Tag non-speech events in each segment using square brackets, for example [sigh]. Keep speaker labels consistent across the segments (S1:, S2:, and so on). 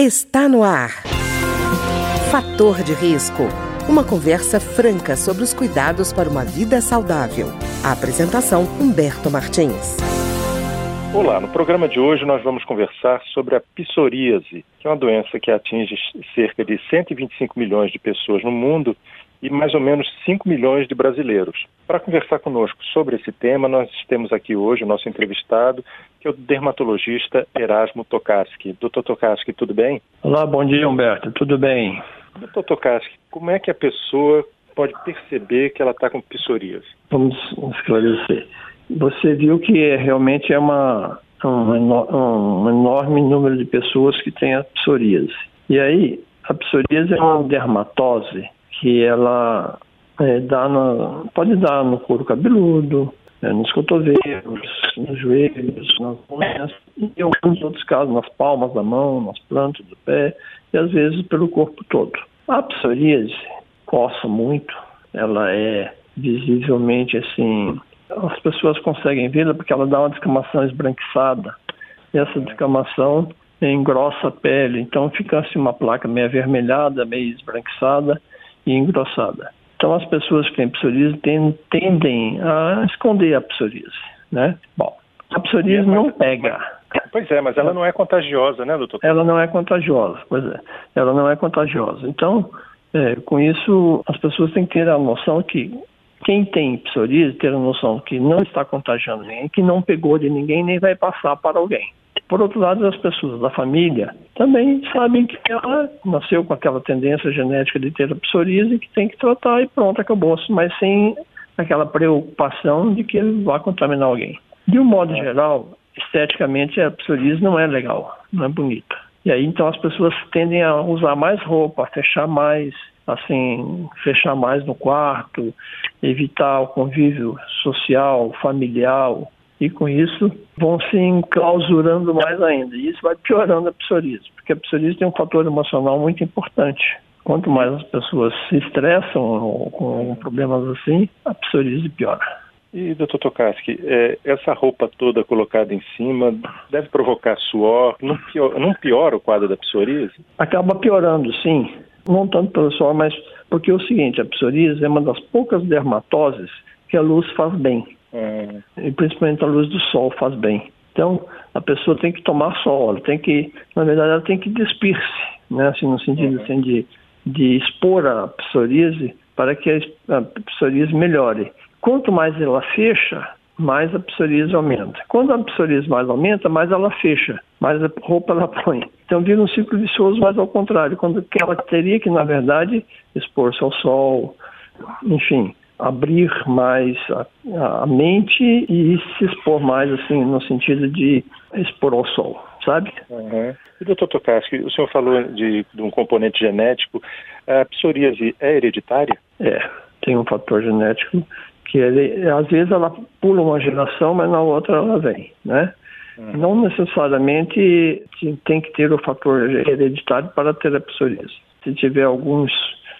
S1: Está no ar. Fator de risco. Uma conversa franca sobre os cuidados para uma vida saudável. A apresentação Humberto Martins.
S2: Olá, no programa de hoje nós vamos conversar sobre a psoríase, que é uma doença que atinge cerca de 125 milhões de pessoas no mundo e mais ou menos 5 milhões de brasileiros. Para conversar conosco sobre esse tema, nós temos aqui hoje o nosso entrevistado, que é o dermatologista Erasmo Tokarski. Doutor Tokarski, tudo bem?
S3: Olá, bom dia, Humberto. Tudo bem?
S2: Doutor Tokarski, como é que a pessoa pode perceber que ela está com psoríase?
S3: Vamos esclarecer. Você viu que é, realmente é uma, um, um enorme número de pessoas que têm a psoríase. E aí, a psoríase é uma dermatose que ela é, dá na, pode dar no couro cabeludo, é, nos cotovelos, nos joelhos, nas unhas, e em alguns outros casos nas palmas da mão, nas plantas do pé, e às vezes pelo corpo todo. A psoríase coça muito, ela é visivelmente assim, as pessoas conseguem vê-la porque ela dá uma descamação esbranquiçada, e essa descamação engrossa a pele, então fica assim uma placa meio avermelhada, meio esbranquiçada, e engrossada. Então, as pessoas que têm psoríase tendem a esconder a psoríase, né? Bom, a psoríase não pega.
S2: Pois é, mas ela não é contagiosa, né, doutor?
S3: Ela não é contagiosa, pois é. Ela não é contagiosa. Então, é, com isso, as pessoas têm que ter a noção que quem tem psoríase, ter a noção que não está contagiando ninguém, que não pegou de ninguém, nem vai passar para alguém. Por outro lado, as pessoas da família também sabem que ela nasceu com aquela tendência genética de ter a psoríase que tem que tratar e pronto, acabou, mas sem aquela preocupação de que ele vai contaminar alguém. De um modo geral, esteticamente a psoríase não é legal, não é bonita. E aí então as pessoas tendem a usar mais roupa, a fechar mais, assim, fechar mais no quarto, evitar o convívio social, familiar, e com isso vão se enclausurando mais ainda. E isso vai piorando a psoríase, porque a psoríase tem um fator emocional muito importante. Quanto mais as pessoas se estressam com problemas assim, a psoríase piora.
S2: E, doutor Tokarski, é, essa roupa toda colocada em cima deve provocar suor? Não piora, não piora o quadro da psoríase?
S3: Acaba piorando, sim. Não tanto pelo suor, mas porque é o seguinte, a psoríase é uma das poucas dermatoses que a luz faz bem. É. E principalmente a luz do sol faz bem. Então, a pessoa tem que tomar sol, ela tem que, na verdade, ela tem que despir-se, né? assim, no sentido uhum. assim, de, de expor a psoríase para que a psoríase melhore. Quanto mais ela fecha, mais a psoríase aumenta. Quando a psoríase mais aumenta, mais ela fecha, mais a roupa ela põe. Então vira um ciclo vicioso, mas ao contrário, quando ela teria que, na verdade, expor-se ao sol, enfim, abrir mais a, a, mente e se expor mais, assim, no sentido de expor ao sol, sabe?
S2: Uhum. E, doutor Tokarski, o senhor falou de, de, um componente genético. A psoríase é hereditária?
S3: É, tem um fator genético que ele, às vezes ela pula uma geração, mas na outra ela vem, né? Uhum. Não necessariamente tem que ter o fator hereditário para ter a psoríase. Se tiver alguns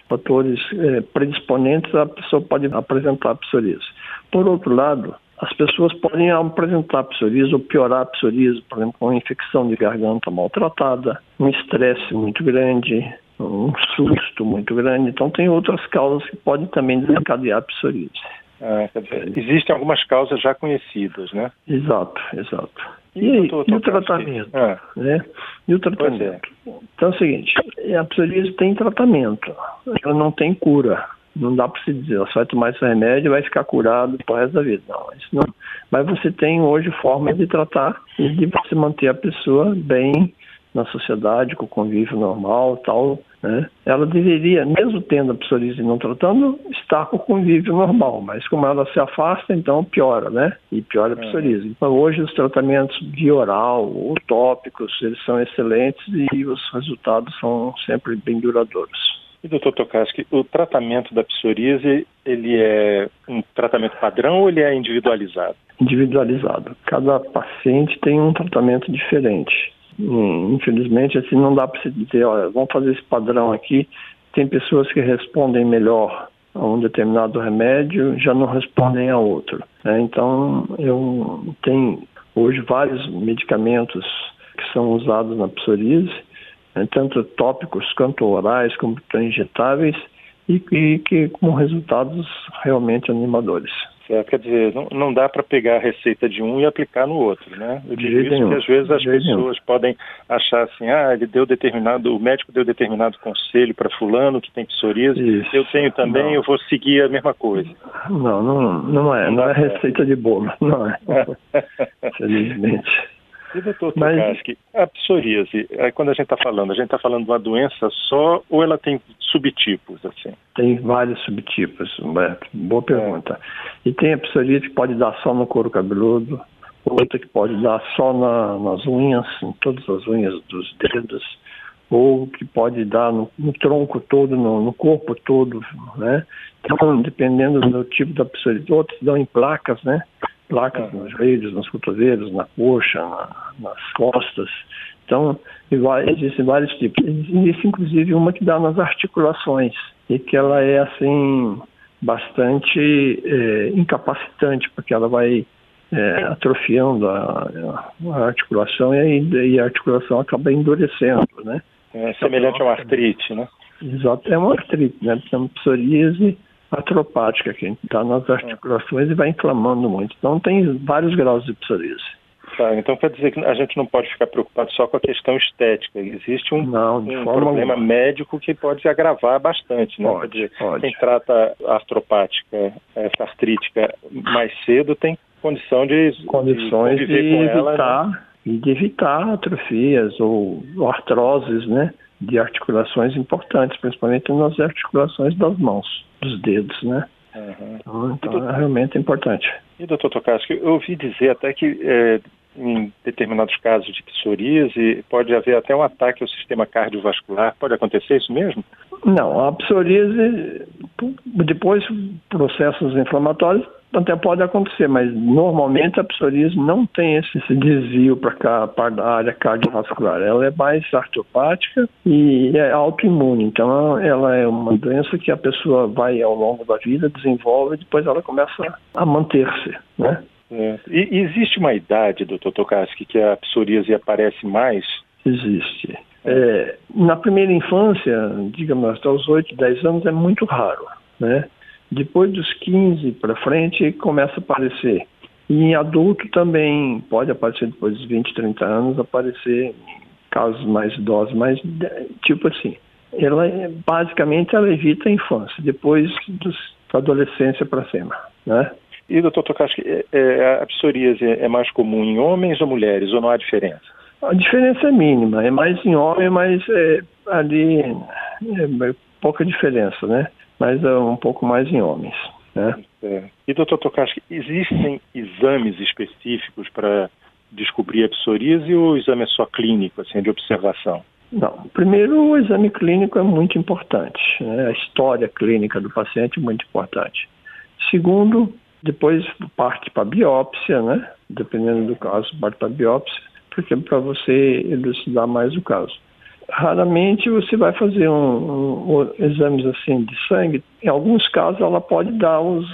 S3: fatores eh, predisponentes, a pessoa pode apresentar psoríase. Por outro lado, as pessoas podem apresentar psoríase ou piorar psoríase, por exemplo, uma infecção de garganta maltratada, um estresse muito grande, um susto muito grande. Então, tem outras causas que podem também desencadear psoríase.
S2: Ah, existem algumas causas já conhecidas, né?
S3: Exato, exato. E, e, e o tratamento? Ah. Né? E o é. tratamento? É. Então é o seguinte, a psoríase tem tratamento, ela não tem cura. Não dá para se dizer, você vai tomar esse remédio e vai ficar curado pro resto da vida. Não, isso não. Mas você tem hoje formas de tratar e de você manter a pessoa bem na sociedade, com o convívio normal tal, né? Ela deveria, mesmo tendo a psoríase e não tratando, estar com o convívio normal, mas como ela se afasta, então piora, né? E piora a é. psoríase. Então hoje os tratamentos via oral ou tópicos, eles são excelentes e os resultados são sempre bem duradouros.
S2: E doutor Tokarski, o tratamento da psoríase, ele é um tratamento padrão ou ele é individualizado?
S3: Individualizado. Cada paciente tem um tratamento diferente. Hum, infelizmente, assim, não dá para se dizer, olha, vamos fazer esse padrão aqui. Tem pessoas que respondem melhor a um determinado remédio, já não respondem a outro. Né? Então, eu tenho hoje vários medicamentos que são usados na psoríase né, tanto tópicos quanto orais, como injetáveis, e, e que com resultados realmente animadores.
S2: Certo, quer dizer, não, não dá para pegar a receita de um e aplicar no outro, né? Eu digo isso porque às vezes as pessoas podem achar assim, ah, ele deu determinado, o médico deu determinado conselho para fulano que tem psoríase, isso. eu tenho também, não. eu vou seguir a mesma coisa.
S3: Não, não, não é, não, não é receita de bolo, [laughs] não é. [laughs] Felizmente.
S2: E doutor Tokarski, Mas... a psoríase, quando a gente está falando, a gente está falando de uma doença só ou ela tem subtipos, assim?
S3: Tem vários subtipos, Humberto. Boa pergunta. É. E tem a psoríase que pode dar só no couro cabeludo, outra que pode dar só na, nas unhas, em todas as unhas dos dedos, ou que pode dar no, no tronco todo, no, no, corpo todo, né? Então, dependendo do tipo da psoríase, outros dão em placas, né? Placas nos joelhos, nos cotovelos, na coxa, na, nas costas. Então, existem vários tipos. Existe inclusive uma que dá nas articulações e que ela é assim bastante é, incapacitante, porque ela vai é, atrofiando a, a, articulação e, e, a articulação acaba endurecendo, né?
S2: É semelhante a uma artrite, né?
S3: Exato, é uma artrite, né? Então, psoríase atropática, que está nas articulações e vai inflamando muito. Então tem vários graus de psoríase.
S2: Tá, então quer dizer que a gente não pode ficar preocupado só com a questão estética. Existe um, não, um problema alguma. médico que pode agravar bastante, né?
S3: Pode, dizer, pode.
S2: Quem trata artropática, essa artrítica mais cedo tem condição de
S3: condições de, de evitar ela, né? e de evitar atrofias ou artroses, né? De articulações importantes, principalmente nas articulações das mãos dos dedos, né? Uhum. Então, então doutor, é realmente importante.
S2: E doutor Tocasco, eu ouvi dizer até que é, em determinados casos de psoríase pode haver até um ataque ao sistema cardiovascular. Pode acontecer isso mesmo?
S3: Não, a psoríase, depois processos inflamatórios até pode acontecer, mas normalmente a psoríase não tem esse, esse desvio para a área cardiovascular. Ela é mais artropática e é autoimune. Então, ela é uma doença que a pessoa vai ao longo da vida, desenvolve e depois ela começa a manter-se, né?
S2: É. E existe uma idade, doutor Tokarski, que a psoríase aparece mais?
S3: Existe. É, na primeira infância, digamos até os 8, 10 anos, é muito raro, né? Depois dos 15 para frente começa a aparecer. E em adulto também pode aparecer depois dos 20, 30 anos, aparecer casos mais idosos, mas tipo assim, ela basicamente ela evita a infância, depois dos, da adolescência para cima, né?
S2: E doutor Tokaski, é, é, a psoríase é mais comum em homens ou mulheres, ou não há diferença?
S3: A diferença é mínima, é mais em homem, mas é, ali é, é pouca diferença, né? Mas é um pouco mais em homens. Né?
S2: É. E, doutor Tokaski, existem exames específicos para descobrir a psoríase ou o exame é só clínico, assim, de observação?
S3: Não. Primeiro, o exame clínico é muito importante. Né? A história clínica do paciente é muito importante. Segundo, depois parte para a biópsia, né? Dependendo do caso, parte para a biópsia, porque para você elucidar mais o caso raramente você vai fazer um, um, um, exames assim de sangue. Em alguns casos ela pode dar os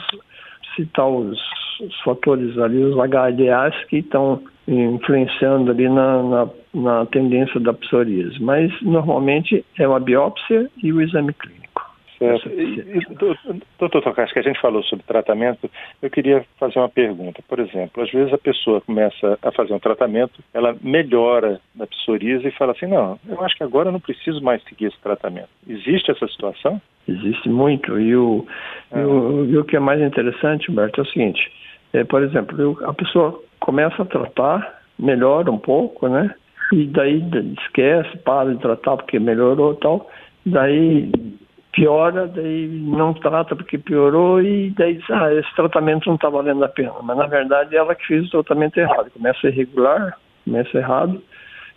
S3: citar os, os fatores ali, os HDAs que estão influenciando ali na, na, na tendência da psoríase. Mas normalmente é uma biópsia e o exame clínico.
S2: Certo. E, doutor que a gente falou sobre tratamento, eu queria fazer uma pergunta. Por exemplo, às vezes a pessoa começa a fazer um tratamento, ela melhora da psoríase e fala assim, não, eu acho que agora eu não preciso mais seguir esse tratamento. Existe essa situação?
S3: Existe muito. E o, ah. e o, e o que é mais interessante, Humberto, é o seguinte, é, por exemplo, eu, a pessoa começa a tratar, melhora um pouco, né? E daí esquece, para de tratar porque melhorou e tal. Daí piora, daí não trata porque piorou e daí diz, ah, esse tratamento não está valendo a pena. Mas na verdade ela que fez o tratamento errado. Começa irregular, começa errado,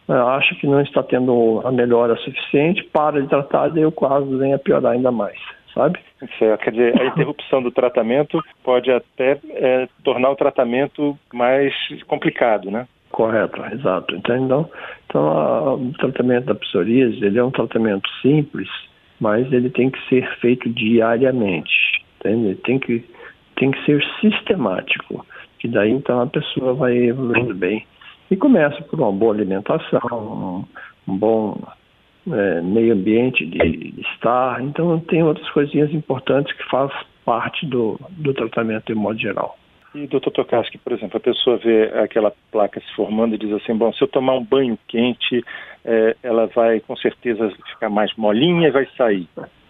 S3: acha que não está tendo a melhora suficiente, para de tratar, daí o quadro vem a piorar ainda mais, sabe?
S2: Certo. Quer dizer, a [coughs] interrupção do tratamento pode até é, tornar o tratamento mais complicado, né?
S3: Correto, exato. Então, então a, o tratamento da psoríase, ele é um tratamento simples, mas ele tem que ser feito diariamente, entende? Tem que, tem que ser sistemático, que daí então a pessoa vai evoluindo bem. E começa por uma boa alimentação, um, um bom é, meio ambiente de estar. Então, tem outras coisinhas importantes que faz parte do, do tratamento de modo geral.
S2: E, doutor Tokarski, por exemplo, a pessoa vê aquela placa se formando e diz assim, bom, se eu tomar um banho quente, é, ela vai com certeza ficar mais molinha e vai sair.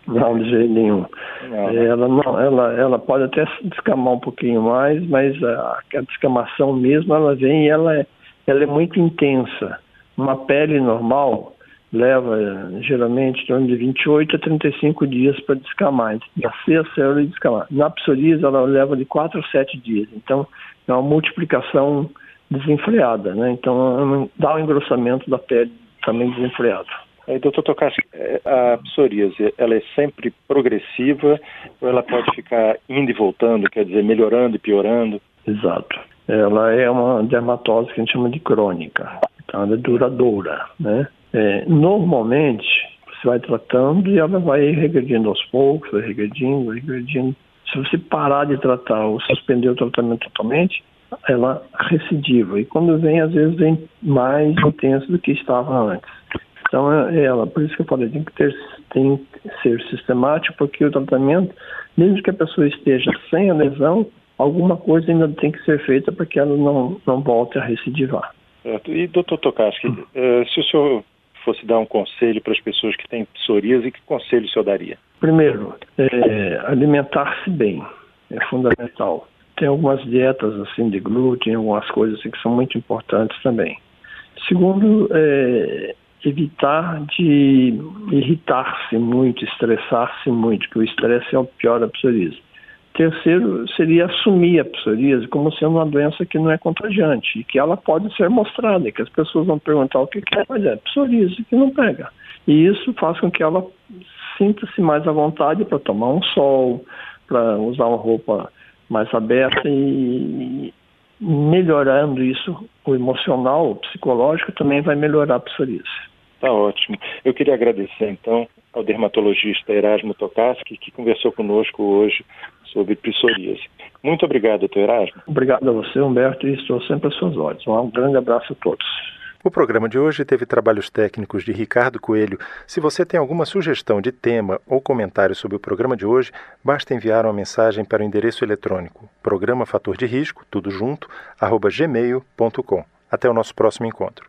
S3: Não, de jeito nenhum. Não. Né? Ela, não, ela, ela pode até descamar um pouquinho mais, mas a, a descamação mesmo, ela vem e ela é, ela é muito intensa. Uma pele normal, leva geralmente em torno de 28 a 35 dias para descamar, nascer a célula e descamar. Na psoríase ela leva de 4 a 7 dias, então é uma multiplicação desenfreada, né? Então dá um engrossamento da pele também desenfreado.
S2: Aí, doutor Tokashi, é, a psoríase, ela é sempre progressiva ou ela pode ficar indo e voltando, quer dizer, melhorando e piorando?
S3: Exato. Ela é uma dermatose que a gente chama de crônica, então ela é duradoura, né? É, normalmente, você vai tratando e ela vai regredindo aos poucos, vai regredindo, regredindo. Se você parar de tratar ou suspender o tratamento totalmente, ela recidiva. E quando vem, às vezes vem mais intenso do que estava antes. Então, é ela, por isso que eu falei, tem que, ter, tem que ser sistemático, porque o tratamento, mesmo que a pessoa esteja sem a lesão, alguma coisa ainda tem que ser feita para que ela não, não volte a recidivar.
S2: E, doutor Tokarski. Eh, se o senhor fosse dar um conselho para as pessoas que têm psoríase, que conselho o senhor daria?
S3: Primeiro, é, alimentar-se bem é fundamental. Tem algumas dietas assim de glúten, algumas coisas assim, que são muito importantes também. Segundo, é, evitar de irritar-se muito, estressar-se muito, que o estresse é o pior da psoríase. Terceiro seria assumir a psoríase como sendo uma doença que não é contagiante e que ela pode ser mostrada, que as pessoas vão perguntar o que é, mas é psoríase que não pega. E isso faz com que ela sinta-se mais à vontade para tomar um sol, para usar uma roupa mais aberta e melhorando isso, o emocional, o psicológico também vai melhorar a psoríase.
S2: Tá ótimo. Eu queria agradecer então ao dermatologista Erasmo Tokaski, que conversou conosco hoje sobre psoríase. Muito obrigado, doutor Erasmo.
S3: Obrigado a você, Humberto, e estou sempre às suas ordens. Um grande abraço a todos.
S2: O programa de hoje teve trabalhos técnicos de Ricardo Coelho. Se você tem alguma sugestão de tema ou comentário sobre o programa de hoje, basta enviar uma mensagem para o endereço eletrônico programa fator de risco, tudo junto, arroba gmail.com. Até o nosso próximo encontro.